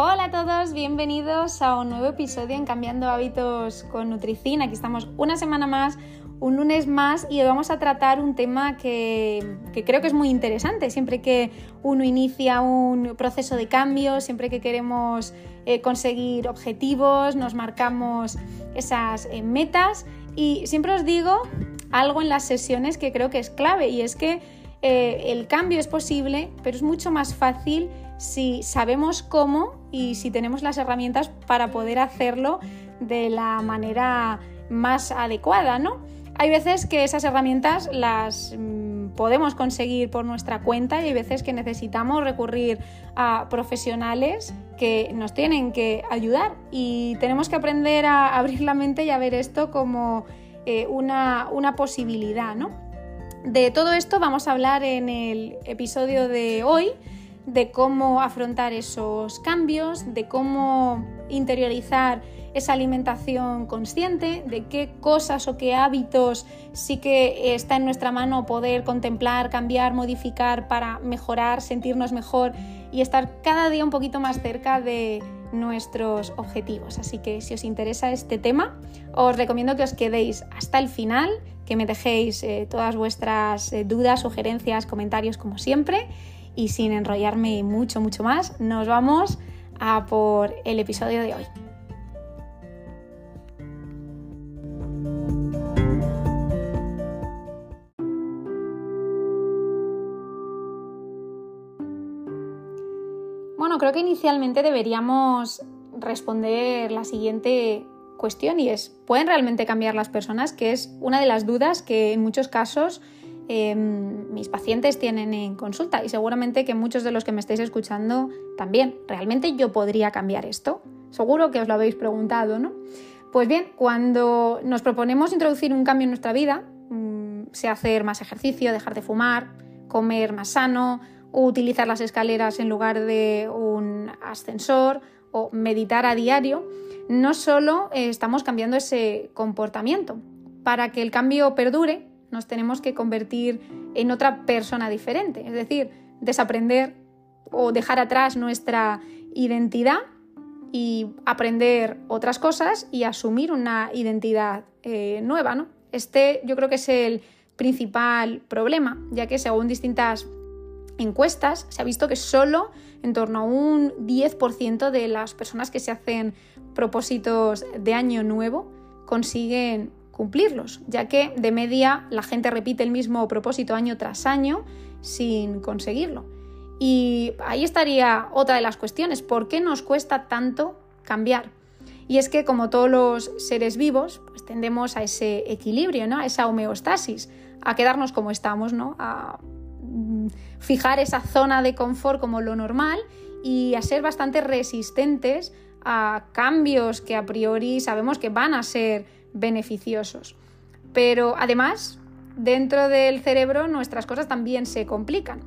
Hola a todos, bienvenidos a un nuevo episodio en Cambiando Hábitos con Nutricin. Aquí estamos una semana más, un lunes más y hoy vamos a tratar un tema que, creo que es muy interesante. Siempre que uno inicia un proceso de cambio, siempre que queremos eh, conseguir objetivos, nos marcamos esas eh, metas y siempre os digo algo en las sesiones que creo que es clave y es que eh, el cambio es posible, pero es mucho más fácil si sabemos cómo y si tenemos las herramientas para poder hacerlo de la manera más adecuada, ¿no? Hay veces que esas herramientas las mm, podemos conseguir por nuestra cuenta y hay veces que necesitamos recurrir a profesionales que nos tienen que ayudar y tenemos que aprender a abrir la mente y a ver esto como eh, una, una posibilidad, ¿no? De todo esto vamos a hablar en el episodio de hoy de cómo afrontar esos cambios, de cómo interiorizar esa alimentación consciente, de qué cosas o qué hábitos sí que está en nuestra mano poder contemplar, cambiar, modificar para mejorar, sentirnos mejor y estar cada día un poquito más cerca de nuestros objetivos. Así que si os interesa este tema, os recomiendo que os quedéis hasta el final, que me dejéis eh, todas vuestras eh, dudas, sugerencias, comentarios como siempre y sin enrollarme mucho, mucho más, nos vamos a por el episodio de hoy. Bueno, creo que inicialmente deberíamos responder la siguiente cuestión y es, ¿pueden realmente cambiar las personas? Que es una de las dudas que en muchos casos Em, mis pacientes tienen en consulta y seguramente que muchos de los que me estáis escuchando también. ¿Realmente yo podría cambiar esto? Seguro que os lo habéis preguntado, ¿no? Pues bien, cuando nos proponemos introducir un cambio en nuestra vida, mm, sea hacer más ejercicio, dejar de fumar, comer más sano, utilizar las escaleras en lugar de un ascensor o meditar a diario, no solo estamos cambiando ese comportamiento. Para que el cambio perdure, nos tenemos que convertir en otra persona diferente, es decir, desaprender o dejar atrás nuestra identidad y aprender otras cosas y asumir una identidad eh, nueva. ¿no? Este yo creo que es el principal problema, ya que según distintas encuestas se ha visto que solo en torno a un 10% de las personas que se hacen propósitos de año nuevo consiguen cumplirlos, ya que de media la gente repite el mismo propósito año tras año sin conseguirlo. Y ahí estaría otra de las cuestiones, ¿por qué nos cuesta tanto cambiar? Y es que como todos los seres vivos, pues tendemos a ese equilibrio, ¿no? a esa homeostasis, a quedarnos como estamos, ¿no? a mm, fijar esa zona de confort como lo normal y a ser bastante resistentes a cambios que a priori sabemos que van a ser beneficiosos. Pero además, dentro del cerebro nuestras cosas también se complican.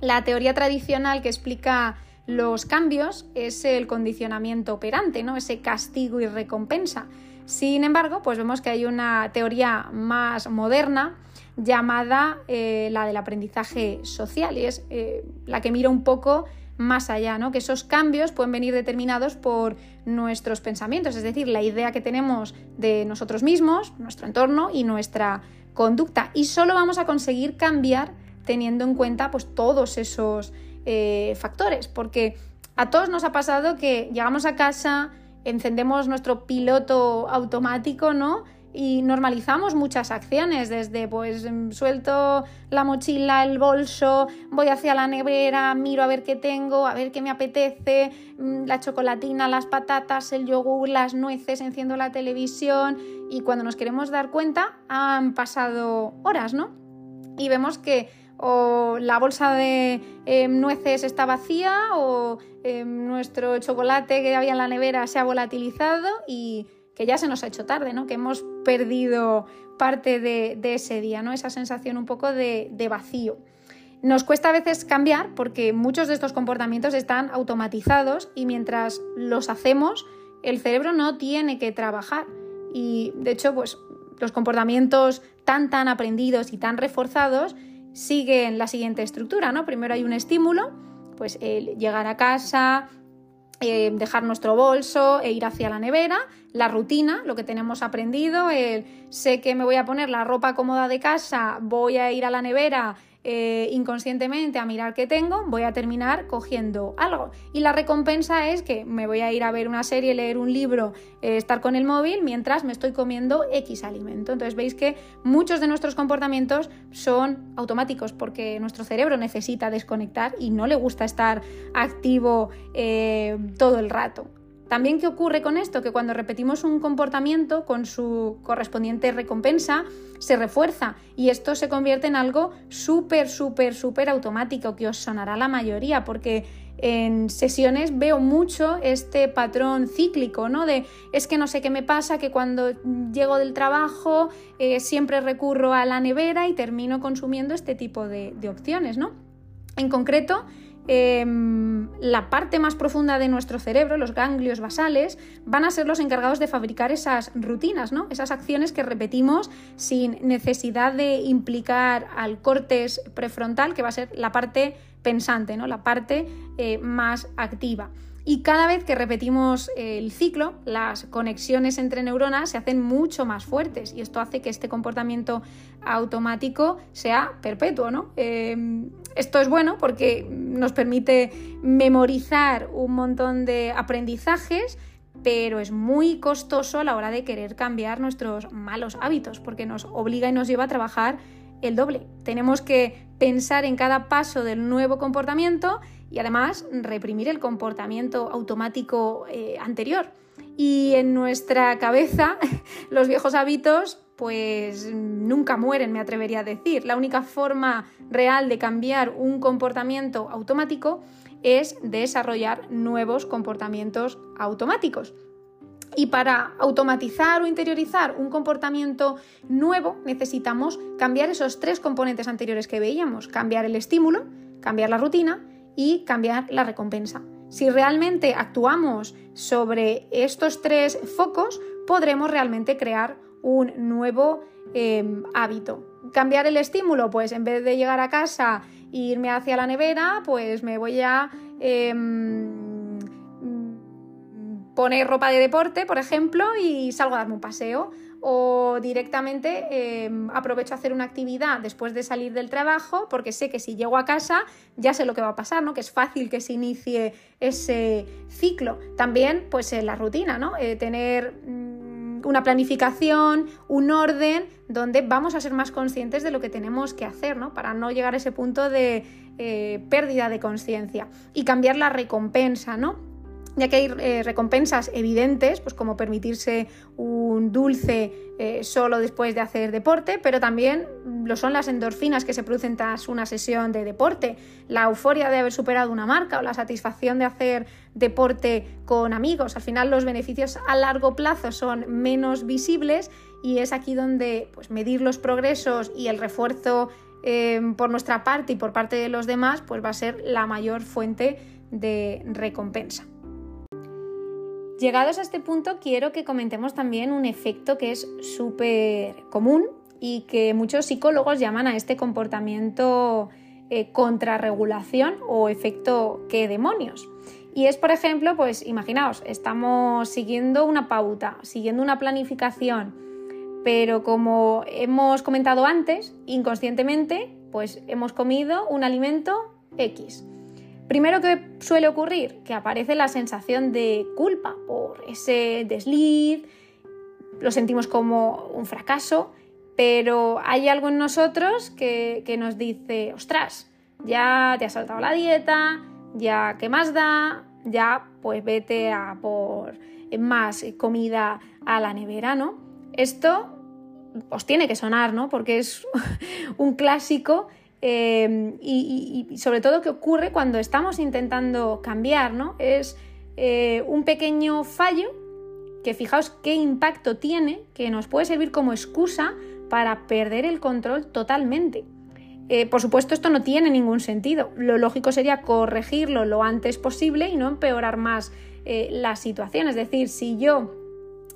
La teoría tradicional que explica los cambios es el condicionamiento operante, ¿no? ese castigo y recompensa. Sin embargo, pues vemos que hay una teoría más moderna llamada eh, la del aprendizaje social y es eh, la que mira un poco más allá, ¿no? que esos cambios pueden venir determinados por nuestros pensamientos, es decir, la idea que tenemos de nosotros mismos, nuestro entorno y nuestra conducta. Y solo vamos a conseguir cambiar teniendo en cuenta pues, todos esos eh, factores, porque a todos nos ha pasado que llegamos a casa, encendemos nuestro piloto automático, ¿no? Y normalizamos muchas acciones, desde pues mm, suelto la mochila, el bolso, voy hacia la nevera, miro a ver qué tengo, a ver qué me apetece, mm, la chocolatina, las patatas, el yogur, las nueces, enciendo la televisión y cuando nos queremos dar cuenta han pasado horas, ¿no? Y vemos que o la bolsa de em, nueces está vacía o em, nuestro chocolate que había en la nevera se ha volatilizado y que ya se nos ha hecho tarde, ¿no? Que hemos perdido parte de, ese día, ¿no? Esa sensación un poco de, vacío. Nos cuesta a veces cambiar porque muchos de estos comportamientos están automatizados y mientras los hacemos, el cerebro no tiene que trabajar. Y de hecho, pues los comportamientos tan tan aprendidos y tan reforzados siguen la siguiente estructura, ¿no? Primero hay un estímulo, pues el llegar a casa, eh, dejar nuestro bolso e ir hacia la nevera, la rutina, lo que tenemos aprendido, el sé que me voy a poner la ropa cómoda de casa, voy a ir a la nevera eh, inconscientemente a mirar qué tengo, voy a terminar cogiendo algo. Y la recompensa es que me voy a ir a ver una serie, leer un libro, eh, estar con el móvil mientras me estoy comiendo X alimento. Entonces veis que muchos de nuestros comportamientos son automáticos porque nuestro cerebro necesita desconectar y no le gusta estar activo eh, todo el rato. También, ¿qué ocurre con esto? Que cuando repetimos un comportamiento con su correspondiente recompensa, se refuerza y esto se convierte en algo súper, súper, súper automático que os sonará la mayoría, porque en sesiones veo mucho este patrón cíclico, ¿no? De es que no sé qué me pasa, que cuando llego del trabajo eh, siempre recurro a la nevera y termino consumiendo este tipo de, de opciones, ¿no? En concreto, Em, la parte más profunda de nuestro cerebro, los ganglios basales, van a ser los encargados de fabricar esas rutinas, ¿no? esas acciones que repetimos sin necesidad de implicar al cortes prefrontal, que va a ser la parte pensante, ¿no? la parte eh, más activa. Y cada vez que repetimos el ciclo, las conexiones entre neuronas se hacen mucho más fuertes y esto hace que este comportamiento automático sea perpetuo. ¿no? Em, esto es bueno porque nos permite memorizar un montón de aprendizajes, pero es muy costoso a la hora de querer cambiar nuestros malos hábitos porque nos obliga y nos lleva a trabajar el doble. Tenemos que pensar en cada paso del nuevo comportamiento y además reprimir el comportamiento automático eh, anterior. Y en nuestra cabeza los viejos hábitos pues nunca mueren, me atrevería a decir. La única forma real de cambiar un comportamiento automático es desarrollar nuevos comportamientos automáticos. Y para automatizar o interiorizar un comportamiento nuevo necesitamos cambiar esos tres componentes anteriores que veíamos, cambiar el estímulo, cambiar la rutina y cambiar la recompensa. Si realmente actuamos sobre estos tres focos, podremos realmente crear un nuevo em, hábito. Cambiar el estímulo, pues en vez de llegar a casa e irme hacia la nevera, pues me voy a em, poner ropa de deporte, por ejemplo, y salgo a darme un paseo o directamente em, aprovecho a hacer una actividad después de salir del trabajo porque sé que si llego a casa ya sé lo que va a pasar, ¿no? que es fácil que se inicie ese ciclo. También pues la rutina, ¿no? Eh, tener mm, una planificación, un orden donde vamos a ser más conscientes de lo que tenemos que hacer, ¿no? Para no llegar a ese punto de eh, pérdida de conciencia y cambiar la recompensa, ¿no? Ya que hay eh, recompensas evidentes, pues como permitirse un dulce eh, solo después de hacer deporte, pero también lo son las endorfinas que se producen tras una sesión de deporte, la euforia de haber superado una marca o la satisfacción de hacer deporte con amigos. Al final los beneficios a largo plazo son menos visibles y es aquí donde pues, medir los progresos y el refuerzo eh, por nuestra parte y por parte de los demás pues, va a ser la mayor fuente de recompensa. Llegados a este punto, quiero que comentemos también un efecto que es súper común y que muchos psicólogos llaman a este comportamiento eh, contrarregulación o efecto que demonios. Y es, por ejemplo, pues imaginaos, estamos siguiendo una pauta, siguiendo una planificación, pero como hemos comentado antes, inconscientemente, pues hemos comido un alimento X. Primero que suele ocurrir, que aparece la sensación de culpa por ese desliz, lo sentimos como un fracaso, pero hay algo en nosotros que, nos dice, ostras, ya te has saltado la dieta, ya qué más da, ya pues vete a por más comida a la nevera, ¿no? Esto os tiene que sonar, ¿no? Porque es un clásico Em, y, sobre todo qué ocurre cuando estamos intentando cambiar, ¿no? Es eh, un pequeño fallo que fijaos qué impacto tiene, que nos puede servir como excusa para perder el control totalmente. Eh, por supuesto, esto no tiene ningún sentido. Lo lógico sería corregirlo lo antes posible y no empeorar más eh, la situación. Es decir, si yo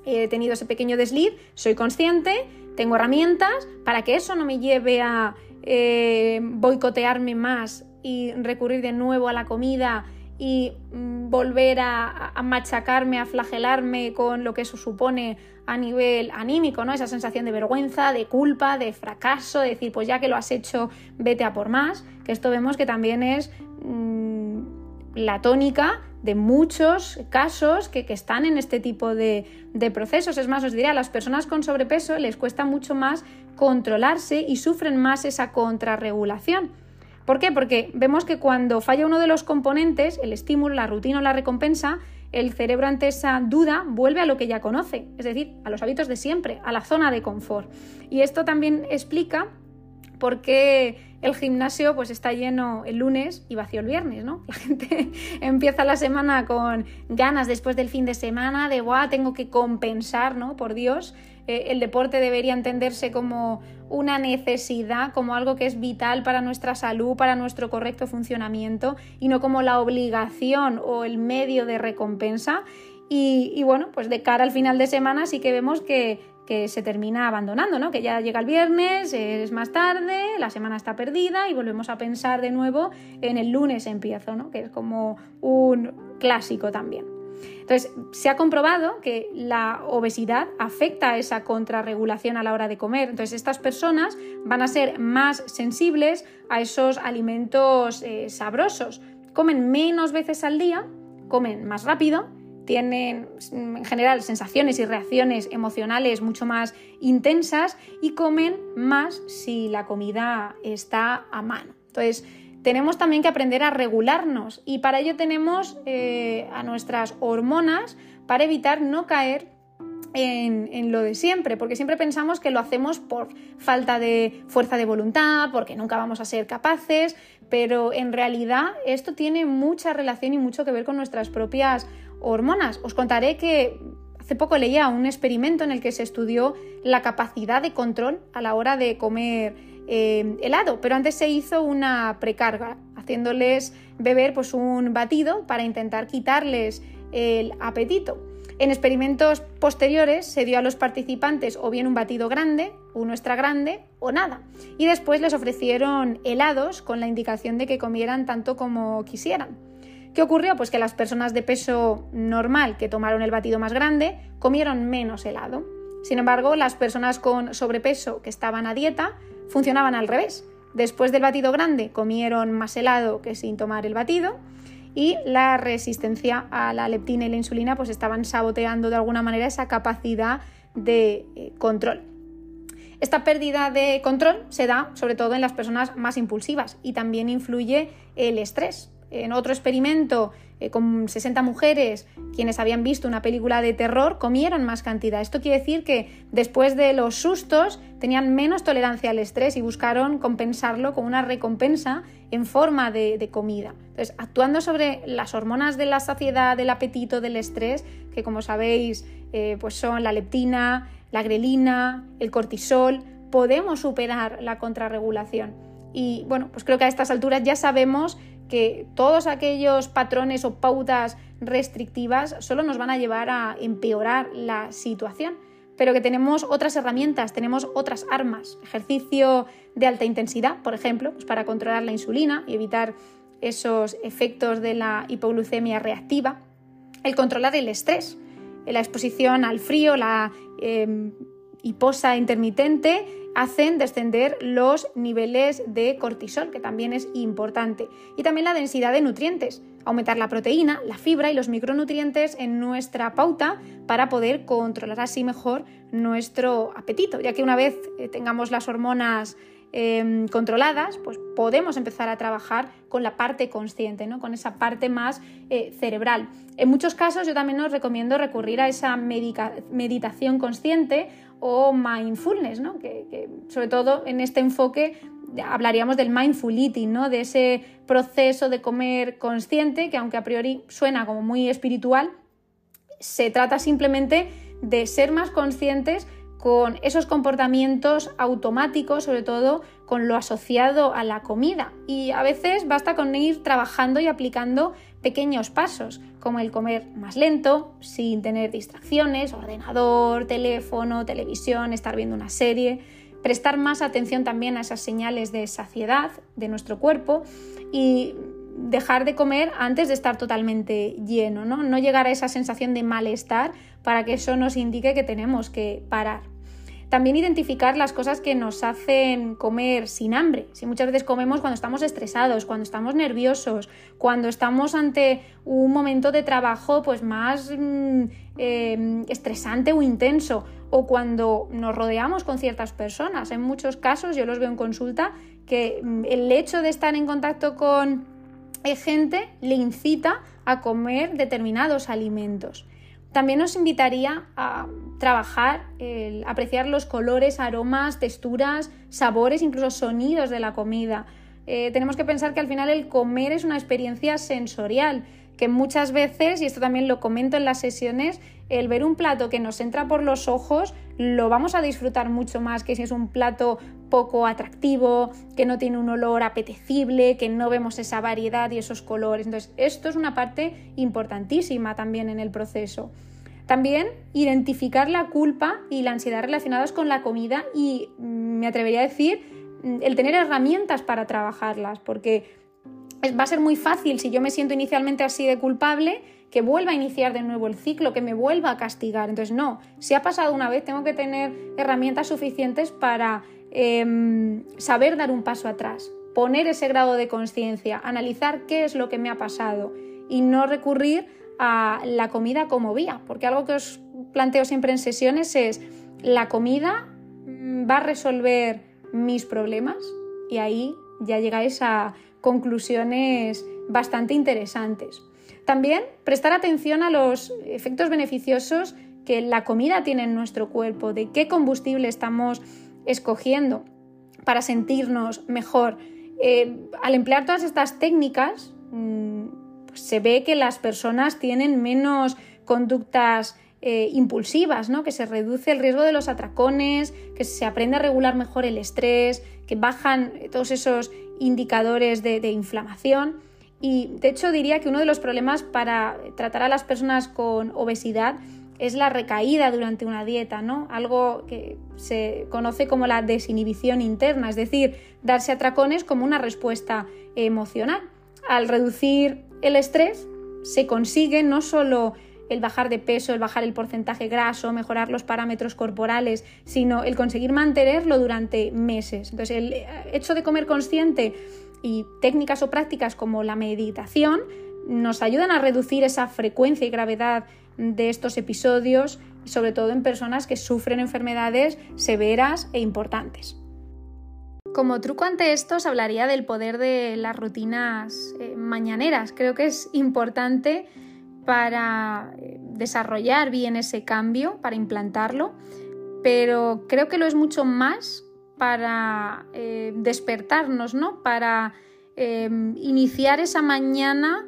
he tenido ese pequeño desliz, soy consciente, tengo herramientas para que eso no me lleve a eh, boicotearme más y recurrir de nuevo a la comida y mm, volver a, machacarme, a flagelarme con lo que eso supone a nivel anímico, ¿no? Esa sensación de vergüenza, de culpa, de fracaso, de decir, pues ya que lo has hecho, vete a por más, que esto vemos que también es mm, la tónica de muchos casos que, están en este tipo de, de, procesos. Es más, os diré, a las personas con sobrepeso les cuesta mucho más controlarse y sufren más esa contrarregulación. ¿Por qué? Porque vemos que cuando falla uno de los componentes, el estímulo, la rutina o la recompensa, el cerebro ante esa duda vuelve a lo que ya conoce, es decir, a los hábitos de siempre, a la zona de confort. Y esto también explica por qué el gimnasio pues está lleno el lunes y vacío el viernes, ¿no? La gente empieza la semana con ganas después del fin de semana de, guau, tengo que compensar, ¿no? Por Dios, eh, el deporte debería entenderse como una necesidad, como algo que es vital para nuestra salud, para nuestro correcto funcionamiento y no como la obligación o el medio de recompensa. Y, bueno, pues de cara al final de semana sí que vemos que, se termina abandonando, ¿no? Que ya llega el viernes, es más tarde, la semana está perdida y volvemos a pensar de nuevo en el lunes empiezo, ¿no? Que es como un clásico también. Entonces, se ha comprobado que la obesidad afecta a esa contrarregulación a la hora de comer. Entonces, estas personas van a ser más sensibles a esos alimentos eh, sabrosos. Comen menos veces al día, comen más rápido, tienen en general sensaciones y reacciones emocionales mucho más intensas y comen más si la comida está a mano. Entonces, tenemos también que aprender a regularnos y para ello tenemos eh, a nuestras hormonas para evitar no caer en, lo de siempre, porque siempre pensamos que lo hacemos por falta de fuerza de voluntad, porque nunca vamos a ser capaces, pero en realidad esto tiene mucha relación y mucho que ver con nuestras propias hormonas. Os contaré que hace poco leía un experimento en el que se estudió la capacidad de control a la hora de comer eh, helado, pero antes se hizo una precarga, haciéndoles beber pues, un batido para intentar quitarles el apetito. En experimentos posteriores se dio a los participantes o bien un batido grande, uno extra grande o nada. Y después les ofrecieron helados con la indicación de que comieran tanto como quisieran. ¿Qué ocurrió? Pues que las personas de peso normal que tomaron el batido más grande comieron menos helado. Sin embargo, las personas con sobrepeso que estaban a dieta funcionaban al revés. Después del batido grande comieron más helado que sin tomar el batido y la resistencia a la leptina y la insulina pues estaban saboteando de alguna manera esa capacidad de eh, control. Esta pérdida de control se da sobre todo en las personas más impulsivas y también influye el estrés. En otro experimento eh, con 60 mujeres quienes habían visto una película de terror comieron más cantidad. Esto quiere decir que después de los sustos tenían menos tolerancia al estrés y buscaron compensarlo con una recompensa en forma de, comida. Entonces, actuando sobre las hormonas de la saciedad, del apetito, del estrés, que como sabéis eh, pues son la leptina, la grelina, el cortisol, podemos superar la contrarregulación. Y bueno, pues creo que a estas alturas ya sabemos que todos aquellos patrones o pautas restrictivas solo nos van a llevar a empeorar la situación, pero que tenemos otras herramientas, tenemos otras armas, ejercicio de alta intensidad, por ejemplo, pues para controlar la insulina y evitar esos efectos de la hipoglucemia reactiva, el controlar el estrés, la exposición al frío, la eh, hiposa intermitente, hacen descender los niveles de cortisol, que también es importante, y también la densidad de nutrientes, aumentar la proteína, la fibra y los micronutrientes en nuestra pauta para poder controlar así mejor nuestro apetito, ya que una vez eh, tengamos las hormonas em, controladas, pues podemos empezar a trabajar con la parte consciente, ¿no? con esa parte más eh, cerebral. En muchos casos yo también os recomiendo recurrir a esa meditación consciente o mindfulness, ¿no? que, sobre todo en este enfoque hablaríamos del mindful eating, ¿no? de ese proceso de comer consciente que aunque a priori suena como muy espiritual, se trata simplemente de ser más conscientes con esos comportamientos automáticos, sobre todo con lo asociado a la comida. Y a veces basta con ir trabajando y aplicando pequeños pasos, como el comer más lento, sin tener distracciones, ordenador, teléfono, televisión, estar viendo una serie, prestar más atención también a esas señales de saciedad de nuestro cuerpo y dejar de comer antes de estar totalmente lleno, ¿no? No llegar a esa sensación de malestar para que eso nos indique que tenemos que parar. También identificar las cosas que nos hacen comer sin hambre. Si muchas veces comemos cuando estamos estresados, cuando estamos nerviosos, cuando estamos ante un momento de trabajo pues más mm, eh, estresante o intenso, o cuando nos rodeamos con ciertas personas. En muchos casos, yo los veo en consulta, que mm, el hecho de estar en contacto con gente le incita a comer determinados alimentos. También nos invitaría a trabajar, apreciar los colores, aromas, texturas, sabores, incluso sonidos de la comida. Eh, tenemos que pensar que al final el comer es una experiencia sensorial, que muchas veces, y esto también lo comento en las sesiones, el ver un plato que nos entra por los ojos lo vamos a disfrutar mucho más que si es un plato poco atractivo, que no tiene un olor apetecible, que no vemos esa variedad y esos colores. Entonces, esto es una parte importantísima también en el proceso. También identificar la culpa y la ansiedad relacionadas con la comida y mm, me atrevería a decir mm, el tener herramientas para trabajarlas, porque va a ser muy fácil si yo me siento inicialmente así de culpable que vuelva a iniciar de nuevo el ciclo, que me vuelva a castigar. Entonces, no, si ha pasado una vez, tengo que tener herramientas suficientes para em, saber dar un paso atrás, poner ese grado de conciencia, analizar qué es lo que me ha pasado y no recurrir a la comida como vía, porque algo que os planteo siempre en sesiones es la comida mm, va a resolver mis problemas y ahí ya llegáis a conclusiones bastante interesantes. También prestar atención a los efectos beneficiosos que la comida tiene en nuestro cuerpo, de qué combustible estamos escogiendo para sentirnos mejor. Eh, al emplear todas estas técnicas, mm, se ve que las personas tienen menos conductas eh, impulsivas, ¿no? que se reduce el riesgo de los atracones, que se aprende a regular mejor el estrés, que bajan todos esos indicadores de inflamación. Y de hecho diría que uno de los problemas para tratar a las personas con obesidad es la recaída durante una dieta, ¿no? Algo que se conoce como la desinhibición interna, es decir, darse atracones como una respuesta emocional. Al reducir el estrés se consigue no solo el bajar de peso, el bajar el porcentaje graso, mejorar los parámetros corporales, sino el conseguir mantenerlo durante meses. Entonces, el hecho de comer consciente y técnicas o prácticas como la meditación nos ayudan a reducir esa frecuencia y gravedad de estos episodios, sobre todo en personas que sufren enfermedades severas e importantes. Como truco ante esto os hablaría del poder de las rutinas eh, mañaneras. Creo que es importante para eh, desarrollar bien ese cambio, para implantarlo, pero creo que lo es mucho más para eh, despertarnos, ¿no? Para eh, iniciar esa mañana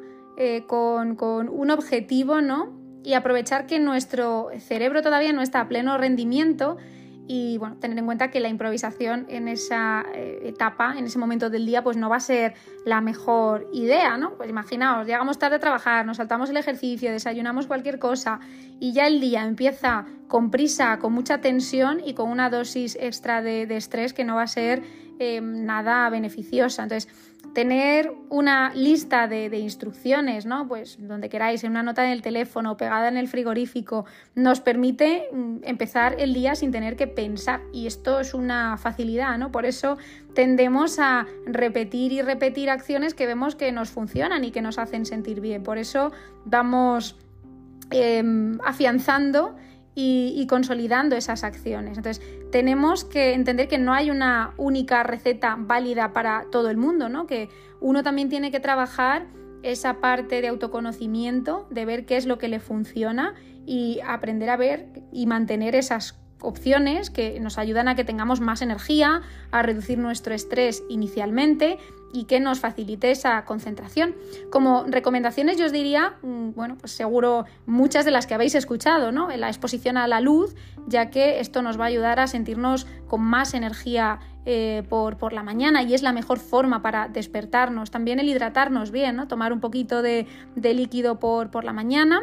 con, con, un objetivo, ¿no? Y aprovechar que nuestro cerebro todavía no está a pleno rendimiento y bueno, tener en cuenta que la improvisación en esa eh, etapa, en ese momento del día, pues no va a ser la mejor idea, ¿no? Pues imaginaos, llegamos tarde a trabajar, nos saltamos el ejercicio, desayunamos cualquier cosa y ya el día empieza con prisa, con mucha tensión y con una dosis extra de, estrés que no va a ser eh, nada beneficiosa. Entonces, tener una lista de, instrucciones, ¿no? Pues donde queráis, en una nota en el teléfono, pegada en el frigorífico, nos permite mm, empezar el día sin tener que pensar. Y esto es una facilidad, ¿no? Por eso tendemos a repetir y repetir acciones que vemos que nos funcionan y que nos hacen sentir bien. Por eso vamos em, afianzando y, consolidando esas acciones. Entonces, tenemos que entender que no hay una única receta válida para todo el mundo, ¿no? Que uno también tiene que trabajar esa parte de autoconocimiento, de ver qué es lo que le funciona y aprender a ver y mantener esas opciones que nos ayudan a que tengamos más energía, a reducir nuestro estrés inicialmente y que nos facilite esa concentración. Como recomendaciones yo os diría, mm, bueno, pues seguro muchas de las que habéis escuchado, ¿no? La exposición a la luz, ya que esto nos va a ayudar a sentirnos con más energía eh, por, la mañana y es la mejor forma para despertarnos. También el hidratarnos bien, ¿no? Tomar un poquito de, líquido por, por, la mañana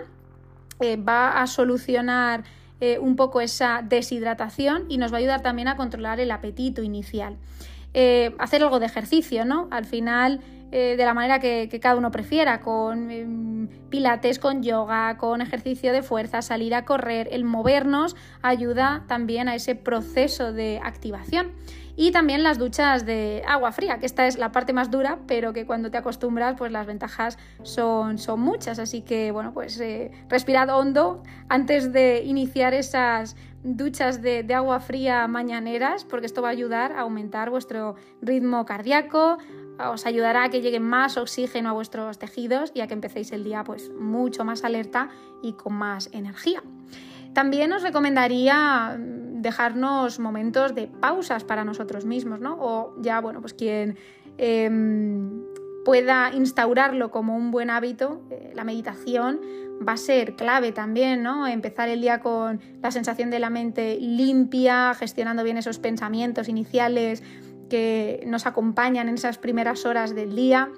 eh, va a solucionar eh, un poco esa deshidratación y nos va a ayudar también a controlar el apetito inicial. Eh, hacer algo de ejercicio, ¿no? Al final eh, de la manera que, cada uno prefiera, con em, pilates, con yoga, con ejercicio de fuerza, salir a correr, el movernos ayuda también a ese proceso de activación. Y también las duchas de agua fría, que esta es la parte más dura, pero que cuando te acostumbras, pues las ventajas son, son muchas. Así que, bueno, pues eh, respirad hondo antes de iniciar esas duchas de, agua fría mañaneras, porque esto va a ayudar a aumentar vuestro ritmo cardíaco, os ayudará a que llegue más oxígeno a vuestros tejidos y a que empecéis el día pues mucho más alerta y con más energía. También os recomendaría mm, dejarnos momentos de pausas para nosotros mismos, ¿no? O ya, bueno, pues quien em, pueda instaurarlo como un buen hábito, eh, la meditación va a ser clave también, ¿no? Empezar el día con la sensación de la mente limpia, gestionando bien esos pensamientos iniciales que nos acompañan en esas primeras horas del día.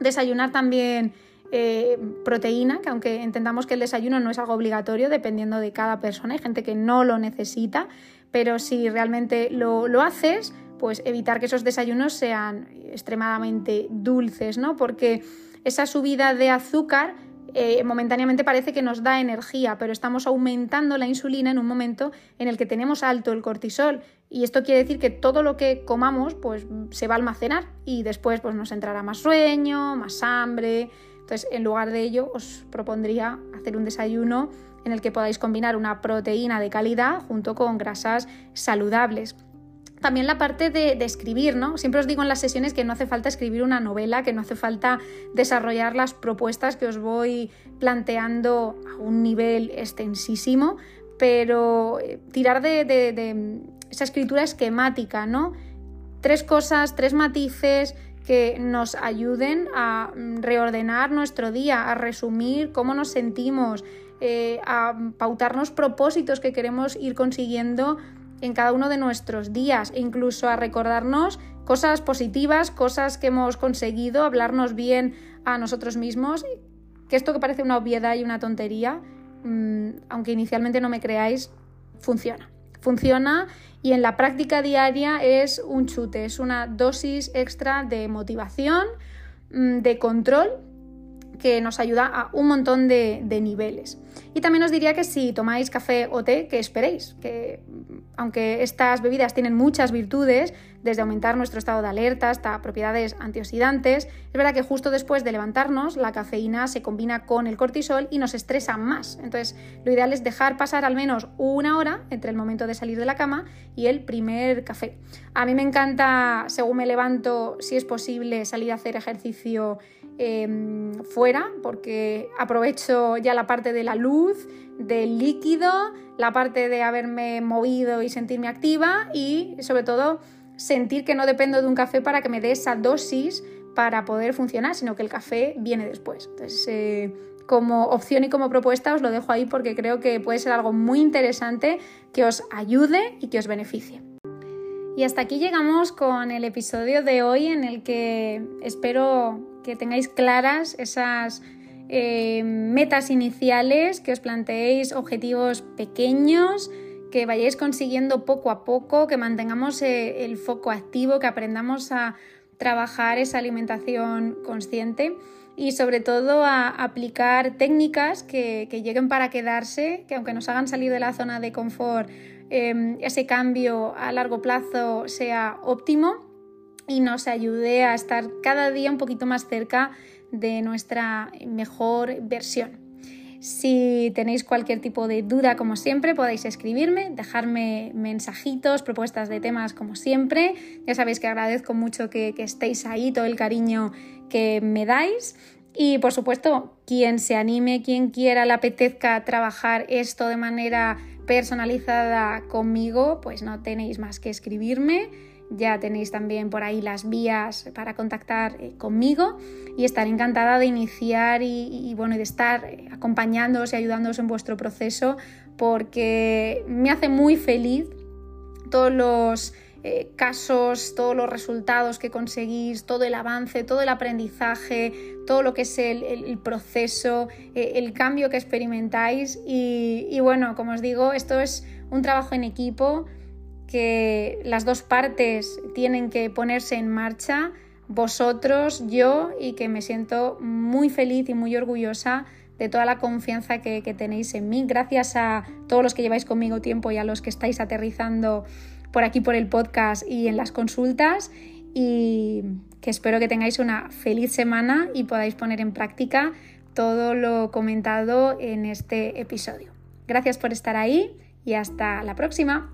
Desayunar también eh, proteína, que aunque entendamos que el desayuno no es algo obligatorio, dependiendo de cada persona, hay gente que no lo necesita, pero si realmente lo, lo haces, pues evitar que esos desayunos sean extremadamente dulces, ¿no? Porque esa subida de azúcar eh, momentáneamente parece que nos da energía, pero estamos aumentando la insulina en un momento en el que tenemos alto el cortisol. Y esto quiere decir que todo lo que comamos pues, se va a almacenar y después pues, nos entrará más sueño, más hambre. Entonces, en lugar de ello, os propondría hacer un desayuno en el que podáis combinar una proteína de calidad junto con grasas saludables también la parte de, escribir, ¿no? Siempre os digo en las sesiones que no hace falta escribir una novela, que no hace falta desarrollar las propuestas que os voy planteando a un nivel extensísimo, pero eh, tirar de, esa escritura esquemática, ¿no? Tres cosas, tres matices que nos ayuden a mm, reordenar nuestro día, a resumir cómo nos sentimos, eh, a pautarnos propósitos que queremos ir consiguiendo en cada uno de nuestros días e incluso a recordarnos cosas positivas, cosas que hemos conseguido, hablarnos bien a nosotros mismos, que esto que parece una obviedad y una tontería, mm, aunque inicialmente no me creáis, funciona. Funciona y en la práctica diaria es un chute, es una dosis extra de motivación, mm, de control que nos ayuda a un montón de, niveles. Y también os diría que si tomáis café o té, que esperéis, que aunque estas bebidas tienen muchas virtudes, desde aumentar nuestro estado de alerta hasta propiedades antioxidantes, es verdad que justo después de levantarnos la cafeína se combina con el cortisol y nos estresa más. Entonces, lo ideal es dejar pasar al menos una hora entre el momento de salir de la cama y el primer café. A mí me encanta, según me levanto, si es posible, salir a hacer ejercicio Em, fuera porque aprovecho ya la parte de la luz, del líquido, la parte de haberme movido y sentirme activa y sobre todo sentir que no dependo de un café para que me dé esa dosis para poder funcionar, sino que el café viene después. Entonces, eh, como opción y como propuesta os lo dejo ahí porque creo que puede ser algo muy interesante que os ayude y que os beneficie. Y hasta aquí llegamos con el episodio de hoy en el que espero que tengáis claras esas eh, metas iniciales, que os planteéis objetivos pequeños, que vayáis consiguiendo poco a poco, que mantengamos eh, el foco activo, que aprendamos a trabajar esa alimentación consciente y sobre todo a aplicar técnicas que, lleguen para quedarse, que aunque nos hagan salir de la zona de confort, eh, ese cambio a largo plazo sea óptimo y nos ayude a estar cada día un poquito más cerca de nuestra mejor versión. Si tenéis cualquier tipo de duda, como siempre, podéis escribirme, dejarme mensajitos, propuestas de temas, como siempre. Ya sabéis que agradezco mucho que, estéis ahí, todo el cariño que me dais. Y por supuesto, quien se anime, quien quiera, le apetezca trabajar esto de manera personalizada conmigo, pues no tenéis más que escribirme ya tenéis también por ahí las vías para contactar eh, conmigo y estaré encantada de iniciar y, bueno, de estar eh, acompañándoos y ayudándoos en vuestro proceso porque me hace muy feliz todos los eh, casos, todos los resultados que conseguís, todo el avance, todo el aprendizaje, todo lo que es el, proceso, el cambio que experimentáis y bueno, como os digo, esto es un trabajo en equipo que las dos partes tienen que ponerse en marcha vosotros, yo y que me siento muy feliz y muy orgullosa de toda la confianza que, tenéis en mí. Gracias a todos los que lleváis conmigo tiempo y a los que estáis aterrizando por aquí por el podcast y en las consultas y que espero que tengáis una feliz semana y podáis poner en práctica todo lo comentado en este episodio. Gracias por estar ahí y hasta la próxima.